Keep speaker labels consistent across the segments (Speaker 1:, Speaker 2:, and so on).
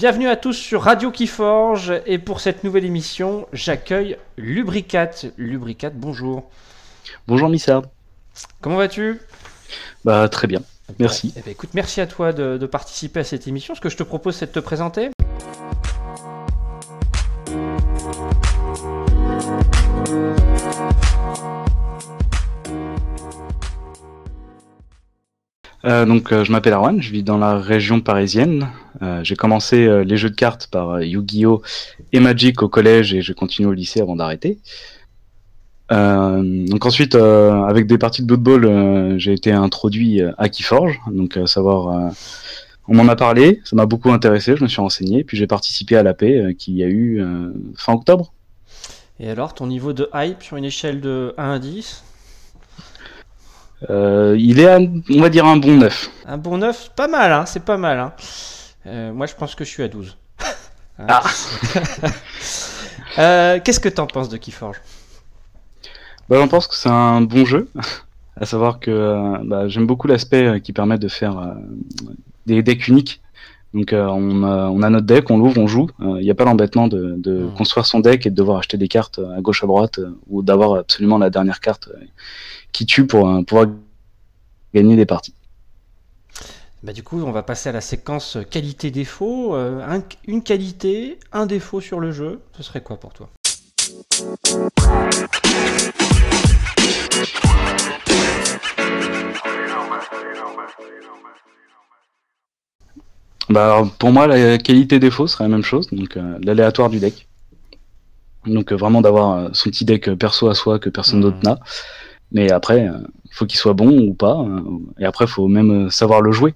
Speaker 1: Bienvenue à tous sur Radio Kiforge et pour cette nouvelle émission, j'accueille Lubricat. Lubricat, bonjour.
Speaker 2: Bonjour Missa.
Speaker 1: Comment vas-tu?
Speaker 2: Bah très bien, merci.
Speaker 1: Eh ben, écoute, merci à toi de, de participer à cette émission. Ce que je te propose, c'est de te présenter.
Speaker 2: Euh, donc euh, je m'appelle Arwan, je vis dans la région parisienne. Euh, j'ai commencé les jeux de cartes par Yu-Gi-Oh et Magic au collège et j'ai continué au lycée avant d'arrêter. Donc ensuite, avec des parties de Blood j'ai été introduit à Keyforge. Donc savoir, on m'en a parlé, ça m'a beaucoup intéressé, je me suis renseigné, puis j'ai participé à l'AP euh, qu'il y a eu fin octobre.
Speaker 1: Et alors, ton niveau de hype sur une échelle de 1 à 10
Speaker 2: Euh, il est, à, on va dire, un bon neuf.
Speaker 1: Un bon 9 Pas mal, hein, c'est pas mal. Hein. Euh, moi, je pense que je suis à 12. Hein.
Speaker 2: Ah.
Speaker 1: Euh, Qu'est-ce que t'en penses de Keyforge?
Speaker 2: Bah, j'en pense que c'est un bon jeu, à savoir que bah, j'aime beaucoup l'aspect qui permet de faire des decks uniques. Donc euh, on, a, on a notre deck, on l'ouvre, on joue. Il n'y a pas l'embêtement de, de
Speaker 1: Mm.
Speaker 2: construire son deck et de devoir acheter des cartes à gauche à droite euh, ou d'avoir absolument la dernière carte qui tue pour euh, pouvoir gagner des parties.
Speaker 1: Bah, du coup, on va passer à la séquence qualité-défaut. Euh, un- une qualité, un défaut sur le jeu. Ce serait quoi pour toi?
Speaker 2: Bah, alors, pour moi, la qualité défaut serait la même chose, donc euh, l'aléatoire du deck. Donc euh, vraiment d'avoir son petit deck perso à soi que personne d'autre n'a. Mais après, euh, il faut qu'il soit bon ou pas. euh, et après, il faut même euh, savoir le jouer.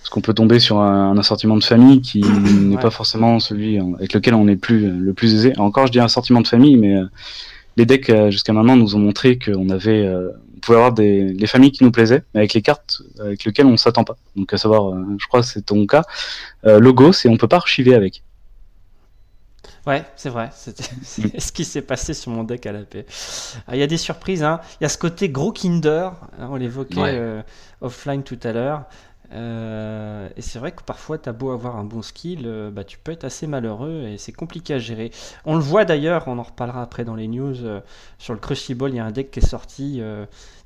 Speaker 2: Parce qu'on peut tomber sur un, un assortiment de famille qui n'est
Speaker 1: Ouais.
Speaker 2: pas forcément celui euh, avec lequel on est plus, euh, le plus aisé. Encore, je dis assortiment de famille, mais euh, les decks euh, jusqu'à maintenant nous ont montré qu'on avait, euh, on pouvait avoir des les familles qui nous plaisaient, mais avec les cartes avec lesquelles on s'attend pas. Donc à savoir, euh, je crois que c'est ton cas, euh, Logos et on peut pas archiver avec.
Speaker 1: Ouais, c'est vrai. C'est ce qui s'est passé sur mon deck à la paix. Ah, Il y a des surprises. hein. Il y a ce côté gros Kinder. hein, on l'évoquait
Speaker 2: Ouais.
Speaker 1: euh, offline tout à l'heure. Euh, et c'est vrai que parfois, tu as beau avoir un bon skill, euh, bah, tu peux être assez malheureux et c'est compliqué à gérer. On le voit d'ailleurs, on en reparlera après dans les news. euh, sur le Crucible, il y a un deck qui est sorti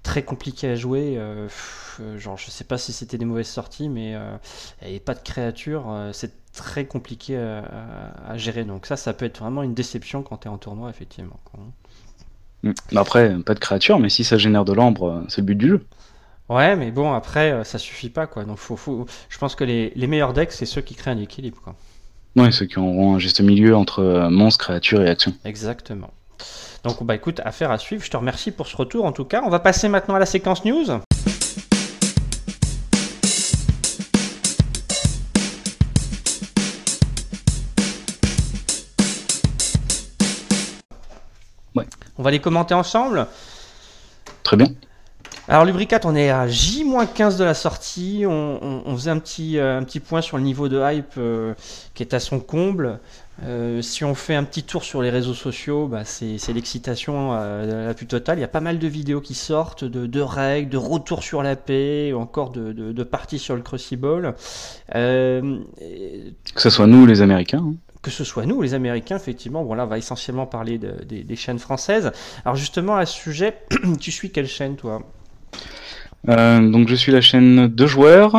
Speaker 1: très compliqué à jouer. pff, genre, je sais pas si c'était des mauvaises sorties, mais il n'y avait pas de créature. c'est très compliqué à, à- à gérer. Donc, ça, ça peut être vraiment une déception quand tu es en tournoi, effectivement.
Speaker 2: Mm. Mais Après, pas de créature, mais si ça génère de l'ambre, euh, c'est le but du jeu.
Speaker 1: Ouais, mais bon, après, euh, ça suffit pas, quoi. Donc, faut, faut... je pense que les, les meilleurs decks, c'est ceux qui créent un équilibre, quoi.
Speaker 2: Ouais, ceux qui auront un juste milieu entre euh, monstre, créature et action.
Speaker 1: Exactement. Donc, bah écoute, affaire à suivre. Je te remercie pour ce retour, en tout cas. On va passer maintenant à la séquence news. On va les commenter ensemble.
Speaker 2: Très bien.
Speaker 1: Alors Lubricat, on est à J-15 de la sortie. On, on- on faisait un petit, euh, un petit point sur le niveau de hype euh, qui est à son comble. Euh, si on fait un petit tour sur les réseaux sociaux, bah, c'est l'excitation la plus totale. Il y a pas mal de vidéos qui sortent, de, de règles, de retours sur la paix, ou encore de, de, de parties sur le Crucible.
Speaker 2: Que ce soit nous, les Américains. hein.
Speaker 1: Que ce soit nous, les Américains, effectivement, bon là, on va essentiellement parler de- des- des chaînes françaises. Alors justement, à ce sujet, tu suis quelle chaîne, toi?
Speaker 2: Euh, donc je suis la chaîne de joueurs,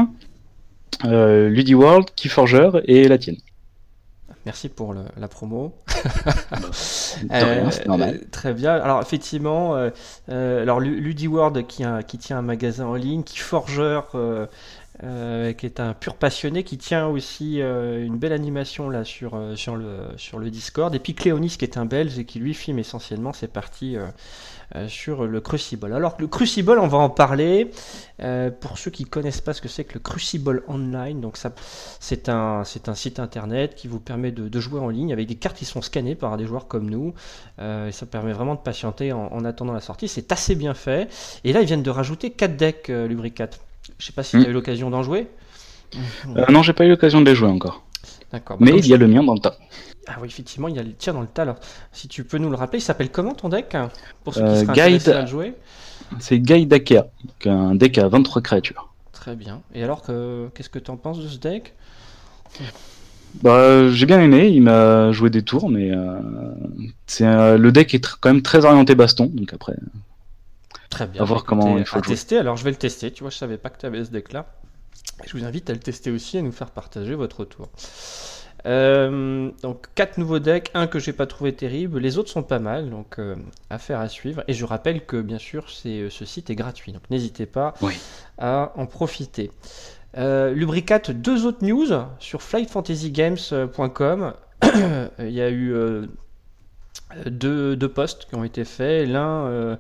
Speaker 2: euh, Ludi World, Keyforger et la tienne.
Speaker 1: Merci pour le- la promo. Euh,
Speaker 2: normal.
Speaker 1: euh, très bien. Alors effectivement, euh, euh, alors Lu- LudiWorld qui, a- qui tient un magasin en ligne, qui Forgeur euh, qui est un pur passionné, qui tient aussi euh, une belle animation là sur, euh, sur, le, sur le Discord, et puis Cléonis qui est un Belge et qui lui filme essentiellement ses parties sur le Crucible. Alors le Crucible, on va en parler. Pour ceux qui connaissent pas ce que c'est que le Crucible Online, donc ça, c'est un, c'est un site internet qui vous permet de, jouer en ligne avec des cartes qui sont scannées par des joueurs comme nous. Et ça permet vraiment de patienter en, en attendant la sortie. C'est assez bien fait. Et là, ils viennent de rajouter 4 decks euh, Lubricat. Je sais pas si
Speaker 2: Mm.
Speaker 1: tu as eu l'occasion d'en jouer.
Speaker 2: Euh, non, j'ai pas eu l'occasion de les jouer encore.
Speaker 1: D'accord. Bah,
Speaker 2: Mais il y a le mien dans le tas.
Speaker 1: Ah oui, effectivement, il y a le tir dans le tas. Alors, si tu peux nous le rappeler, il s'appelle comment ton deck Pour ceux qui
Speaker 2: Euh,
Speaker 1: seraient
Speaker 2: Guide-
Speaker 1: à le jouer?
Speaker 2: C'est Guy Dakea, qui a un deck à 23 créatures.
Speaker 1: Très bien. Et alors, que, qu'est-ce que tu en penses de ce deck?
Speaker 2: Bah, j'ai bien aimé, il m'a joué des tours, mais euh, c'est euh, le deck est quand même très orienté baston, donc après.
Speaker 1: Très bien.
Speaker 2: À voir
Speaker 1: Écoutez,
Speaker 2: comment il faut
Speaker 1: à
Speaker 2: le jouer.
Speaker 1: tester. Alors je vais le tester. Tu vois, je savais pas que tu avais ce deck-là. Je vous invite à le tester aussi et à nous faire partager votre retour. Euh, donc quatre nouveaux decks, un que j'ai pas trouvé terrible, les autres sont pas mal, donc euh, affaire à suivre. Et je rappelle que bien sûr c'est, ce site est gratuit, donc n'hésitez pas
Speaker 2: Oui.
Speaker 1: à en profiter. Euh, Lubricat, deux autres news sur flightfantasygames.com. Il y a eu euh, deux, deux posts qui ont été faits. L'un euh,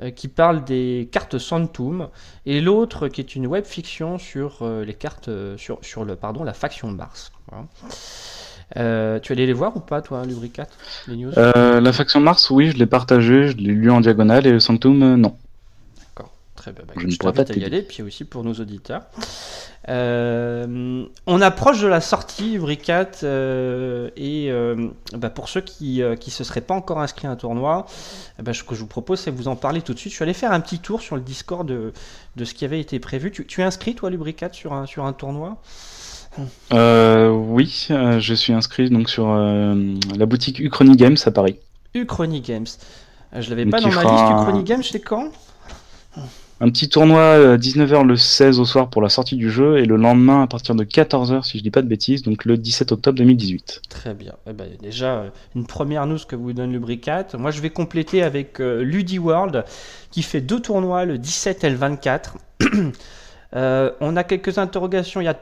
Speaker 1: euh, qui parle des cartes Santum et l'autre qui est une web fiction sur euh, les cartes sur, sur le pardon la faction Mars. Voilà. Euh, tu allais les voir ou pas toi, Lubricat, les news?
Speaker 2: La faction Mars, oui, je l'ai partagé, je l'ai lu en diagonale, et le Sanctum, euh, non.
Speaker 1: Très bien. Bah,
Speaker 2: Je ne
Speaker 1: je
Speaker 2: pourrais
Speaker 1: t'invite
Speaker 2: pas
Speaker 1: à y aller, puis aussi pour nos auditeurs. Euh, on approche de la sortie Lubricat euh, et euh, bah, pour ceux qui ne qui se seraient pas encore inscrits à un tournoi, eh ben, ce que je vous propose c'est que vous en parlez tout de suite. Je suis allé faire un petit tour sur le Discord de, de ce qui avait été prévu. Tu, tu es inscrit toi Lubricat sur un, sur un tournoi?
Speaker 2: Euh, oui, euh, je suis inscrit donc sur euh, la boutique Uchrony Games à Paris.
Speaker 1: Uchrony Games. Je l'avais pas dans ma
Speaker 2: fera
Speaker 1: liste. Uchrony Games, c'est quand?
Speaker 2: Un petit tournoi à 19h le 16 au soir pour la sortie du jeu, et le lendemain à partir de 14h, si je dis pas de bêtises, donc le 17 octobre 2018.
Speaker 1: Très bien. Eh ben, déjà, euh, une première news que vous donne Lubricat. Moi, je vais compléter avec euh, Ludi World qui fait deux tournois, le 17 et le 24. Euh, on a quelques interrogations. Il y a,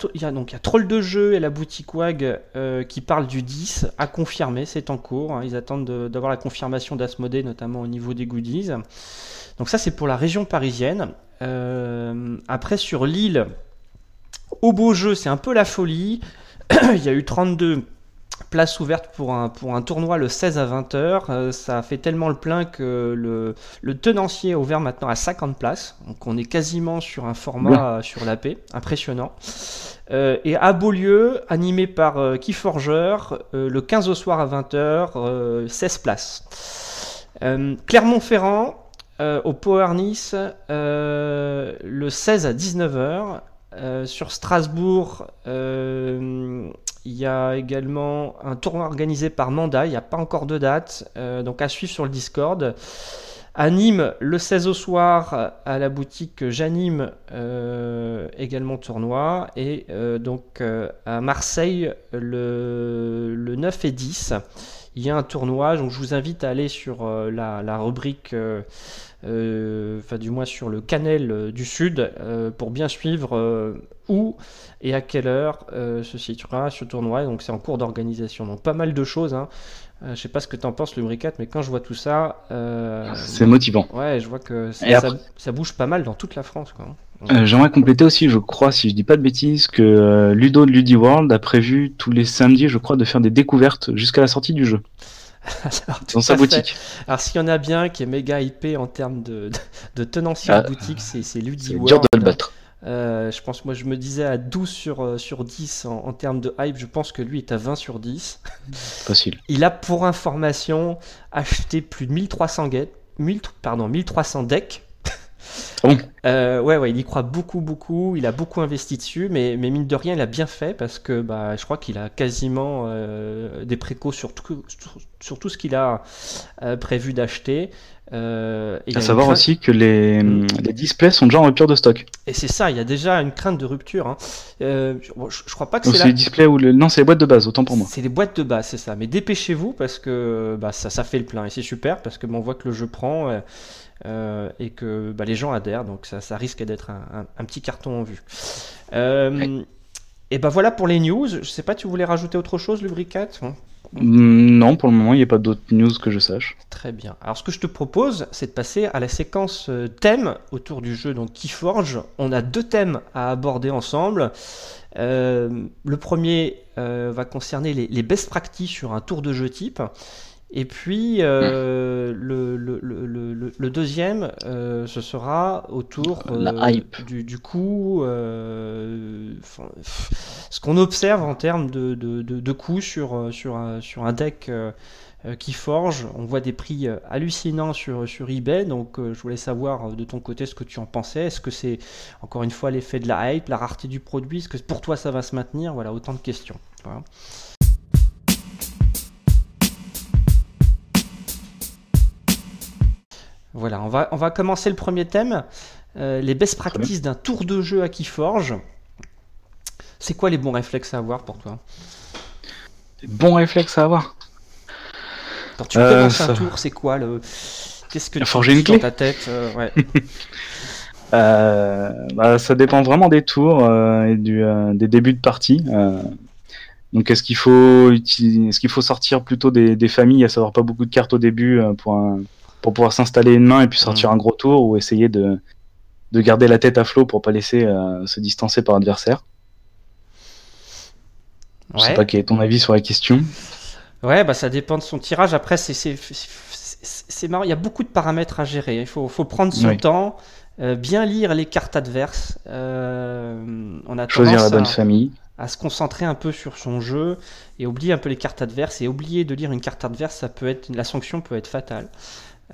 Speaker 1: Troll de jeu et la boutique WAG euh, qui parle du 10 à confirmer. C'est en cours. hein. Ils attendent de- d'avoir la confirmation d'Asmodée, notamment au niveau des goodies. Donc ça, c'est pour la région parisienne. Euh, après, sur l'île, au beau jeu, c'est un peu la folie. il y a eu 32 places ouvertes pour un, pour un tournoi le 16 à 20h. ça a fait tellement le plein que le, le tenancier est ouvert maintenant à 50 places. Donc on est quasiment sur un format euh, sur la paix. Impressionnant. Euh, et à Beaulieu, animé par euh, Keyforger, euh, le 15 au soir à 20h, euh, 16 places. Euh, Clermont-Ferrand, euh, au Power Nice, euh, le 16 à 19h. Euh, sur Strasbourg, euh, il y a également un tournoi organisé par Manda. Il n'y a pas encore de date, euh, donc à suivre sur le Discord. À Nîmes, le 16 au soir, à la boutique J'anime, également tournoi. Et donc à Marseille, le, le 9 et 10, il y a un tournoi. Donc je vous invite à aller sur la, rubrique, enfin du moins sur le canal euh, du Sud, euh, pour bien suivre euh, où et à quelle heure euh, se situera ce tournoi. Donc c'est en cours d'organisation. Donc pas mal de choses. Hein. Euh, je sais pas ce que tu en penses, Lubricat, mais quand je vois tout ça, euh,
Speaker 2: C'est motivant.
Speaker 1: ouais, je vois que ça,
Speaker 2: après-
Speaker 1: ça- ça bouge pas mal dans toute la France. Quoi.
Speaker 2: Euh, J'aimerais compléter aussi, je crois, si je dis pas de bêtises, que euh, Ludo de Ludi World a prévu tous les samedis, je crois, de faire des découvertes jusqu'à la sortie du jeu
Speaker 1: Alors,
Speaker 2: dans sa
Speaker 1: fait.
Speaker 2: boutique.
Speaker 1: Alors s'il y en a bien qui est méga hypé en termes de, de, tenancier
Speaker 2: Ah,
Speaker 1: de boutique, c'est c'est Ludi
Speaker 2: C'est
Speaker 1: World.
Speaker 2: dur de le battre.
Speaker 1: Euh, je pense, moi je me disais à 12 sur, euh, sur 10 en, en termes de hype, je pense que lui est à 20 sur 10.
Speaker 2: Facile.
Speaker 1: Il a pour information acheté plus de 1300 get, 1000 pardon, 1300 decks.
Speaker 2: Ah bon?
Speaker 1: Euh, ouais, ouais, il y croit beaucoup, beaucoup. Il a beaucoup investi dessus, mais, mais mine de rien, il a bien fait parce que bah, je crois qu'il a quasiment euh, des précaux sur tout, sur, sur tout ce qu'il a euh, prévu d'acheter. Euh,
Speaker 2: À savoir
Speaker 1: crainte-
Speaker 2: aussi que les,
Speaker 1: Mm.
Speaker 2: les displays sont déjà en rupture de stock.
Speaker 1: Et c'est ça, il y a déjà une crainte de rupture. hein. Euh, je, je- crois pas que
Speaker 2: Donc
Speaker 1: c'est la-
Speaker 2: les displays ou le... non, c'est les boîtes de base, autant pour moi.
Speaker 1: C'est les boîtes de base, c'est ça. Mais dépêchez-vous parce que bah, ça, ça fait le plein. Et c'est super parce que bah, on voit que le jeu prend euh, et que bah, les gens adhèrent. Donc ça, ça risque d'être un, un- un petit carton en vue. Euh, Et ben voilà pour les news. Je sais pas, tu voulais rajouter autre chose, Lubricat?
Speaker 2: Mm, Non, pour le moment, il n'y a pas d'autres news que je sache.
Speaker 1: Très bien. Alors ce que je te propose, c'est de passer à la séquence euh, thème autour du jeu donc Keyforge. On a deux thèmes à aborder ensemble. Euh, le premier euh, va concerner les, les best practices sur un tour de jeu type. Et puis euh, le, le- deuxième, euh, ce sera autour
Speaker 2: La
Speaker 1: euh,
Speaker 2: hype.
Speaker 1: du, pff, ce qu'on observe en termes de, de, de, sur, sur, un, sur un deck qui forge. On voit des prix hallucinants sur, sur eBay, donc je voulais savoir de ton côté ce que tu en pensais. Est-ce que c'est encore une fois l'effet de la hype, la rareté du produit? Est-ce que pour toi ça va se maintenir? Voilà, autant de questions. Voilà. Voilà, on va, on va commencer le premier thème. les best practices d'un tour de jeu à Keyforge. C'est quoi les bons réflexes à avoir pour toi?
Speaker 2: Les bons réflexes à avoir?
Speaker 1: Quand tu commences un tour, c'est quoi le. Qu'est-ce que tu
Speaker 2: forger une clé
Speaker 1: dans ta tête ouais.
Speaker 2: Euh, bah, ça dépend vraiment des tours euh, et du, euh, des débuts de partie. donc est-ce qu'il faut est-ce qu'il faut sortir plutôt des, des, familles, à savoir pas beaucoup de cartes au début pour pour pouvoir s'installer une main et puis sortir mm. un gros tour ou essayer de de garder la tête à flot pour pas laisser se distancer par l'adversaire. Je sais pas quel est ton avis sur la question.
Speaker 1: Ouais, bah ça dépend de son tirage. Après, c'est c'est marrant. Il y a beaucoup de paramètres à gérer. Il faut, faut prendre son temps. Euh, bien lire les cartes adverses. Euh, on a
Speaker 2: Choisir la bonne
Speaker 1: à,
Speaker 2: famille.
Speaker 1: À se concentrer un peu sur son jeu et oublier un peu les cartes adverses. Et oublier de lire une carte adverse, ça peut être, la sanction peut être fatale.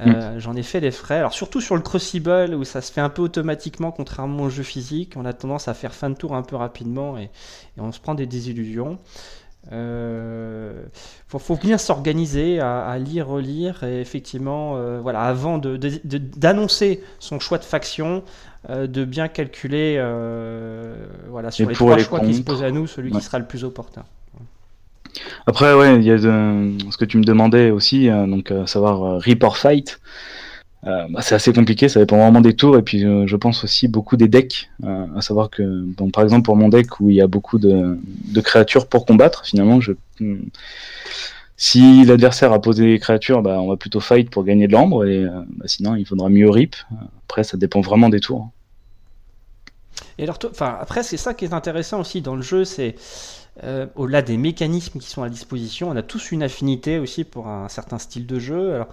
Speaker 1: Euh. J'en ai fait les frais. Alors surtout sur le Crucible où ça se fait un peu automatiquement, contrairement au jeu physique, on a tendance à faire fin de tour un peu rapidement et, et on se prend des désillusions. Euh, faut, faut bien s'organiser à, lire, relire, et effectivement, euh, voilà, avant d'annoncer de, son choix de faction, euh, de bien calculer, voilà, sur les trois choix qui se posent à nous, celui qui sera le plus opportun.
Speaker 2: Après, ouais, il y a ce que tu me demandais aussi, donc savoir Rip or Fight. Euh, bah, c'est assez compliqué, ça dépend vraiment des tours et puis euh, je pense aussi beaucoup des decks. Euh, à savoir que, par exemple, pour mon deck où il y a beaucoup de, créatures pour combattre, finalement, hmm, si l'adversaire a posé des créatures, bah, on va plutôt fight pour gagner de l'ambre et bah, sinon il faudra mieux rip. Après, ça dépend vraiment des tours.
Speaker 1: Et alors, après, c'est ça qui est intéressant aussi dans le jeu, c'est euh, au-delà des mécanismes qui sont à disposition, on a tous une affinité aussi pour un certain style de jeu. Alors,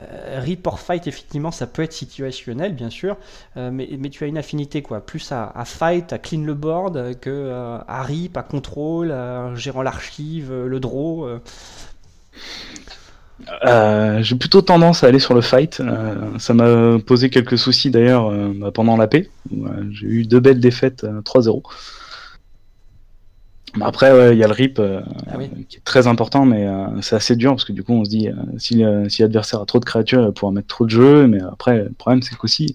Speaker 1: euh, Fight, effectivement, ça peut être situationnel, bien sûr, euh, mais, tu as une affinité quoi, plus à, Fight, à clean le board, que à Rip, à contrôle, gérant l'archive, le draw.
Speaker 2: J'ai plutôt tendance à aller sur le fight. ça m'a posé quelques soucis d'ailleurs pendant la paix. J'ai eu deux belles défaites 3-0 après, il y a le RIP euh, ah qui est très important, mais euh, c'est assez dur parce que du coup, on se dit euh, si, si l'adversaire a trop de créatures, il va pouvoir mettre trop de jeux. Mais après, le problème, c'est qu'aussi,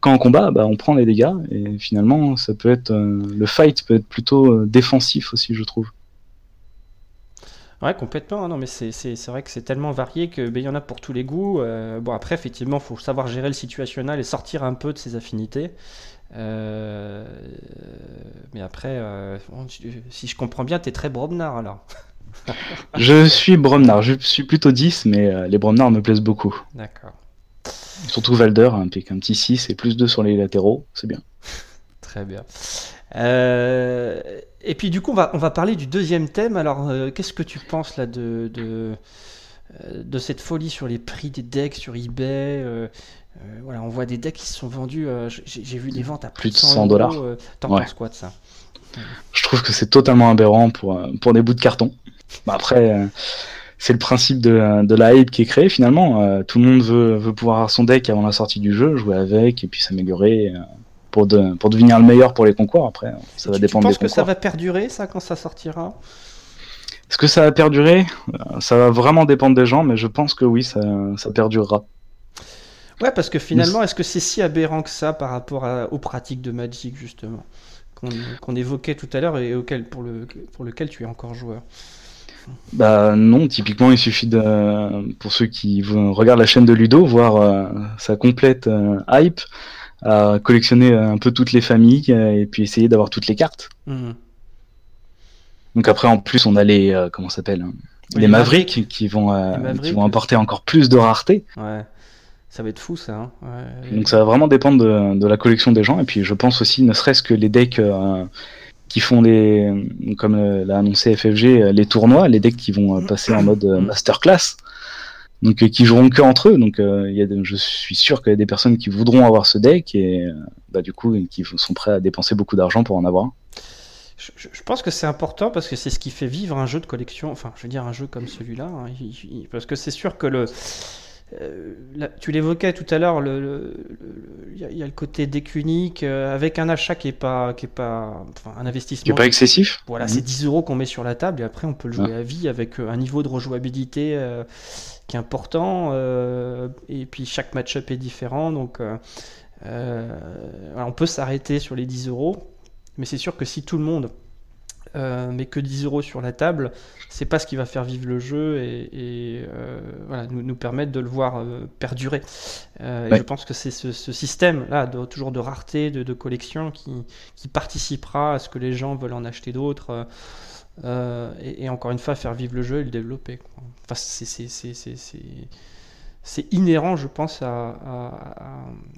Speaker 2: quand on combat, bah, on prend les dégâts et finalement, ça peut être le fight peut être plutôt défensif aussi, je trouve.
Speaker 1: Ouais, complètement. Hein. Non, mais c'est vrai que c'est tellement varié qu'il ben, y en a pour tous les goûts. bon, après, effectivement, il faut savoir gérer le situationnel et sortir un peu de ses affinités. Euh, mais après, euh, si je comprends bien, tu es très Bromnar alors.
Speaker 2: je suis Bromnar, je suis plutôt 10, mais euh, les Bromnar me plaisent beaucoup.
Speaker 1: D'accord.
Speaker 2: Surtout Valder, hein, avec un petit 6 et plus 2 sur les latéraux, c'est bien.
Speaker 1: Très bien. et puis du coup, on va, on va parler du deuxième thème. Alors, qu'est-ce que tu penses là de, de, de, cette folie sur les prix des decks sur eBay euh, voilà, on voit des decks qui se sont vendus. Euh, j'ai vu des ventes à plus, de 100, dollars. Euh, t'en penses quoi de ça?
Speaker 2: Je trouve que c'est totalement aberrant pour, pour des bouts de carton. Bah, après, c'est le principe de, de, la hype qui est créé finalement. tout le monde veut, veut pouvoir avoir son deck avant la sortie du jeu, jouer avec et puis s'améliorer pour, de, pour devenir le meilleur pour les concours. Après, ça va dépendre
Speaker 1: tu
Speaker 2: penses
Speaker 1: que ça va perdurer ça quand ça sortira?
Speaker 2: Est-ce que ça va perdurer Ça va vraiment dépendre des gens, mais je pense que oui, ça, ça perdurera.
Speaker 1: Ouais, parce que finalement, est-ce que c'est si aberrant que ça par rapport aux pratiques de Magic, justement, qu'on évoquait tout à l'heure et auquel, pour, le, pour lequel tu es encore joueur?
Speaker 2: Bah non, typiquement il suffit de, pour ceux qui regardent la chaîne de Ludo, voir euh, sa complète euh, hype, à collectionner un peu toutes les familles et puis essayer d'avoir toutes les cartes. Mmh. Donc après en plus on a les euh, comment s'appelle hein, les, Mavericks, qui vont qui vont apporter encore plus de rareté.
Speaker 1: Ouais. Ça va être fou ça. Hein.
Speaker 2: Donc ça va vraiment dépendre de, la collection des gens. Et puis je pense aussi, ne serait-ce que les decks euh, qui font les, comme euh, l'a annoncé FFG, euh, les tournois, les decks qui vont passer en mode masterclass. Donc qui joueront que entre eux. Donc y a je suis sûr qu'il y a des personnes qui voudront avoir ce deck et bah, du coup qui sont prêts à dépenser beaucoup d'argent pour en avoir.
Speaker 1: Je, pense que c'est important parce que c'est ce qui fait vivre un jeu de collection. Enfin, je veux dire un jeu comme celui-là, hein. parce que c'est sûr que le euh, tu l'évoquais tout à l'heure, il le, y, a le côté deck unique avec un achat qui est pas, qui est pas, enfin, un investissement
Speaker 2: qui est pas excessif.
Speaker 1: Voilà, c'est 10 mhm. euros qu'on met sur la table et après on peut le jouer à vie avec un niveau de rejouabilité qui est important et puis chaque match-up est différent donc on peut s'arrêter sur les 10 euros, mais c'est sûr que si tout le monde euh, mais que 10 euros sur la table, c'est pas ce qui va faire vivre le jeu et, euh, voilà, nous, nous, permettre de le voir euh, perdurer. je pense que c'est ce, système-là, de, toujours de rareté, de, collection, qui, qui, participera à ce que les gens veulent en acheter d'autres. Et, encore une fois, faire vivre le jeu et le développer. Enfin, c'est c'est inhérent, je pense, à,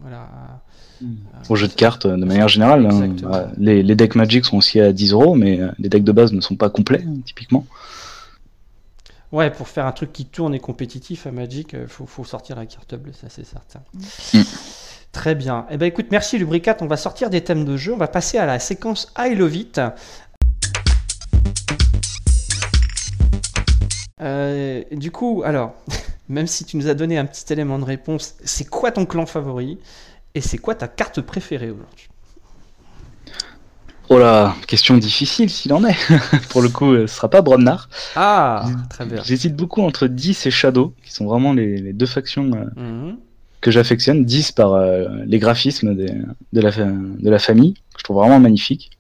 Speaker 1: voilà,
Speaker 2: au jeu de cartes de manière générale. Hein. Les, decks Magic sont aussi à 10 euros, mais euh, les decks de base ne sont pas complets, hein, typiquement.
Speaker 1: Ouais, pour faire un truc qui tourne et compétitif à Magic, il euh, faut, sortir la carte bleue, ça c'est certain. Mm. Très bien. Eh ben écoute, merci Lubricat. On va sortir des thèmes de jeu. On va passer à la séquence I Love It. Euh, du coup, alors, même si tu nous as donné un petit élément de réponse, c'est quoi ton clan favori et c'est quoi ta carte préférée aujourd'hui?
Speaker 2: Oh là, question difficile s'il en est. Pour le coup, ce sera pas Bromnar.
Speaker 1: Ah, très bien.
Speaker 2: J'hésite beaucoup entre 10 et Shadow, qui sont vraiment les, deux factions euh, mhm. que j'affectionne. 10 par euh, les graphismes de, la, de la famille, que je trouve vraiment magnifique.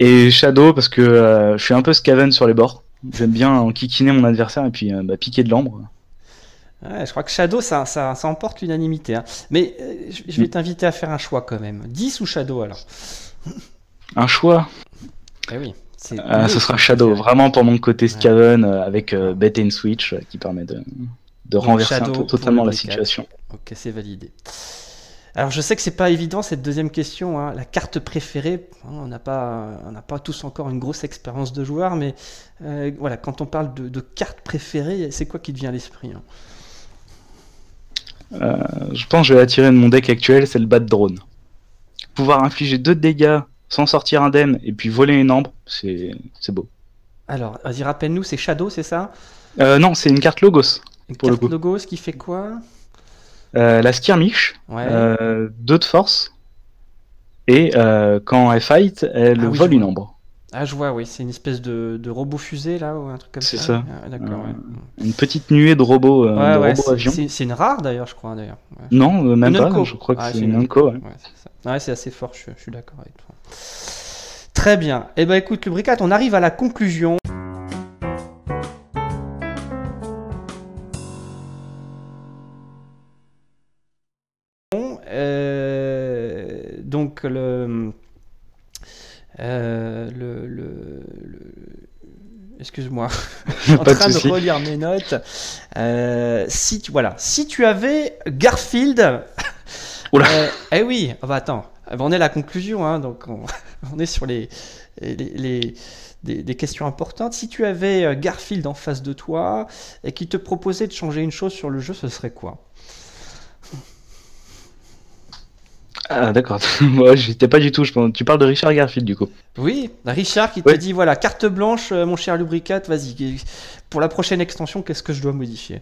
Speaker 2: Et Shadow, parce que euh, je suis un peu Scaven sur les bords. J'aime bien enquiquiner mon adversaire et puis euh, bah, piquer de l'ambre.
Speaker 1: je crois que Shadow, ça, ça, emporte l'unanimité. Hein. Mais euh, je vais mm. t'inviter à faire un choix quand même. 10 ou Shadow alors?
Speaker 2: Un choix?
Speaker 1: Eh oui.
Speaker 2: Euh, ce sera Shadow, vraiment pour mon côté Skaven avec Bet and Switch qui permet de, de renverser un peu totalement la situation.
Speaker 1: Ok, c'est validé. Alors je sais que c'est pas évident cette deuxième question, hein. la carte préférée. Hein, on n'a pas, on n'a pas tous encore une grosse expérience de joueur, mais euh, voilà, quand on parle de, carte préférée, c'est quoi qui te vient à l'esprit hein?
Speaker 2: Euh, Je pense que je vais attirer de mon deck actuel, c'est le Bat Drone. Pouvoir infliger deux dégâts sans sortir indemne et puis voler une ambre, c'est beau.
Speaker 1: Alors, vas-y, rappelle-nous, c'est Shadow, c'est ça?
Speaker 2: Euh, Non, c'est une carte Logos.
Speaker 1: Une carte Logos qui fait quoi?
Speaker 2: La skirmish, euh, deux de force, et euh, quand elle fight, elle ah vole une ombre.
Speaker 1: Ah, je vois, oui, c'est une espèce de, robot fusée là, ou un truc comme ça.
Speaker 2: C'est ça. Ah, une petite nuée de robots, avions.
Speaker 1: C'est une rare d'ailleurs, je crois d'ailleurs.
Speaker 2: Non, même pas, je crois que c'est une Unco.
Speaker 1: Ouais, c'est assez fort, je, je suis d'accord avec toi. Très bien. Eh ben écoute, Lubricat, on arrive à la conclusion. Donc le, euh, le, le, excuse-moi, je suis en train de, relire mes notes. Euh, si tu voilà, si tu avais Garfield, euh, eh oui, oh, bah attends, on est à la conclusion, hein, donc on, est sur les, les, des, questions importantes. Si tu avais Garfield en face de toi et qui te proposait de changer une chose sur le jeu, ce serait quoi?
Speaker 2: Ah d'accord, moi j'étais pas du tout, je pense. tu parles de Richard Garfield du coup.
Speaker 1: Oui, Richard qui te dit voilà, carte blanche, euh, mon cher Lubricat, vas-y, pour la prochaine extension, qu'est-ce que je dois modifier?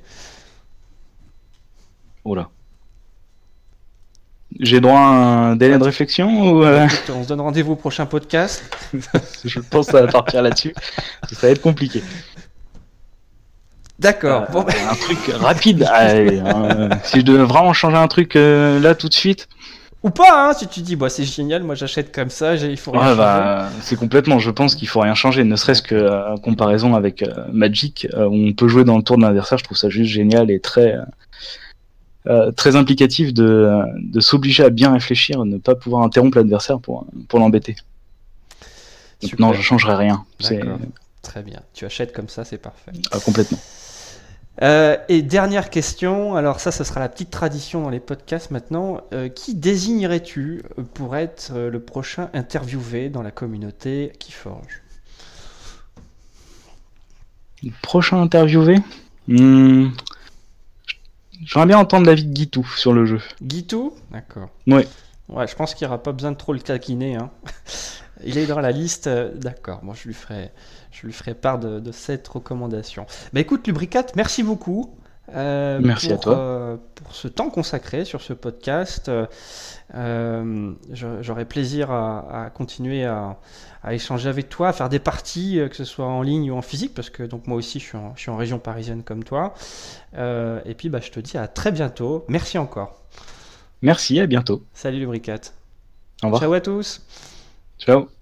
Speaker 2: Oula. J'ai droit à un délai de réflexion ou euh
Speaker 1: On se donne rendez-vous au prochain podcast.
Speaker 2: je pense va partir là-dessus. Ça va être compliqué.
Speaker 1: D'accord.
Speaker 2: Euh, ben. Un truc rapide. si je devais vraiment changer un truc là tout de suite.
Speaker 1: Ou pas, hein, si tu dis, bah, c'est génial, moi j'achète comme ça, il faut rien
Speaker 2: bah, C'est complètement, je pense qu'il faut rien changer, ne serait-ce que euh, en comparaison avec euh, Magic, euh, où on peut jouer dans le tour de l'adversaire, je trouve ça juste génial et très, très implicatif de, de s'obliger à bien réfléchir, ne pas pouvoir interrompre l'adversaire pour, pour l'embêter. non, je changerai rien.
Speaker 1: Très bien, tu achètes comme ça, c'est parfait.
Speaker 2: Ah, complètement.
Speaker 1: Euh, et dernière question, alors ça, ce sera la petite tradition dans les podcasts maintenant. Euh, qui désignerais-tu pour être euh, le prochain interviewé dans la communauté qui forge
Speaker 2: Le prochain interviewé? Hmm. J'aimerais bien entendre l'avis de Guitou sur le jeu.
Speaker 1: Guitou D'accord.
Speaker 2: Oui.
Speaker 1: Ouais, je pense qu'il n'y aura pas besoin de trop le taquiner. Hein. Il est dans la liste. D'accord, moi je lui ferai je lui ferai part de, cette recommandation. Bah écoute, Lubricat, merci beaucoup. Euh,
Speaker 2: Merci
Speaker 1: pour,
Speaker 2: à toi.
Speaker 1: euh, pour ce temps consacré sur ce podcast. Euh, J'aurai plaisir à, à continuer à, à échanger avec toi, à faire des parties, euh, que ce soit en ligne ou en physique, parce que donc moi aussi je suis en, je suis en région parisienne comme toi. Euh, et puis bah, je te dis à très bientôt. Merci encore.
Speaker 2: Merci, à bientôt.
Speaker 1: Salut Lubricat.
Speaker 2: Au revoir.
Speaker 1: Ciao à tous.
Speaker 2: Ciao.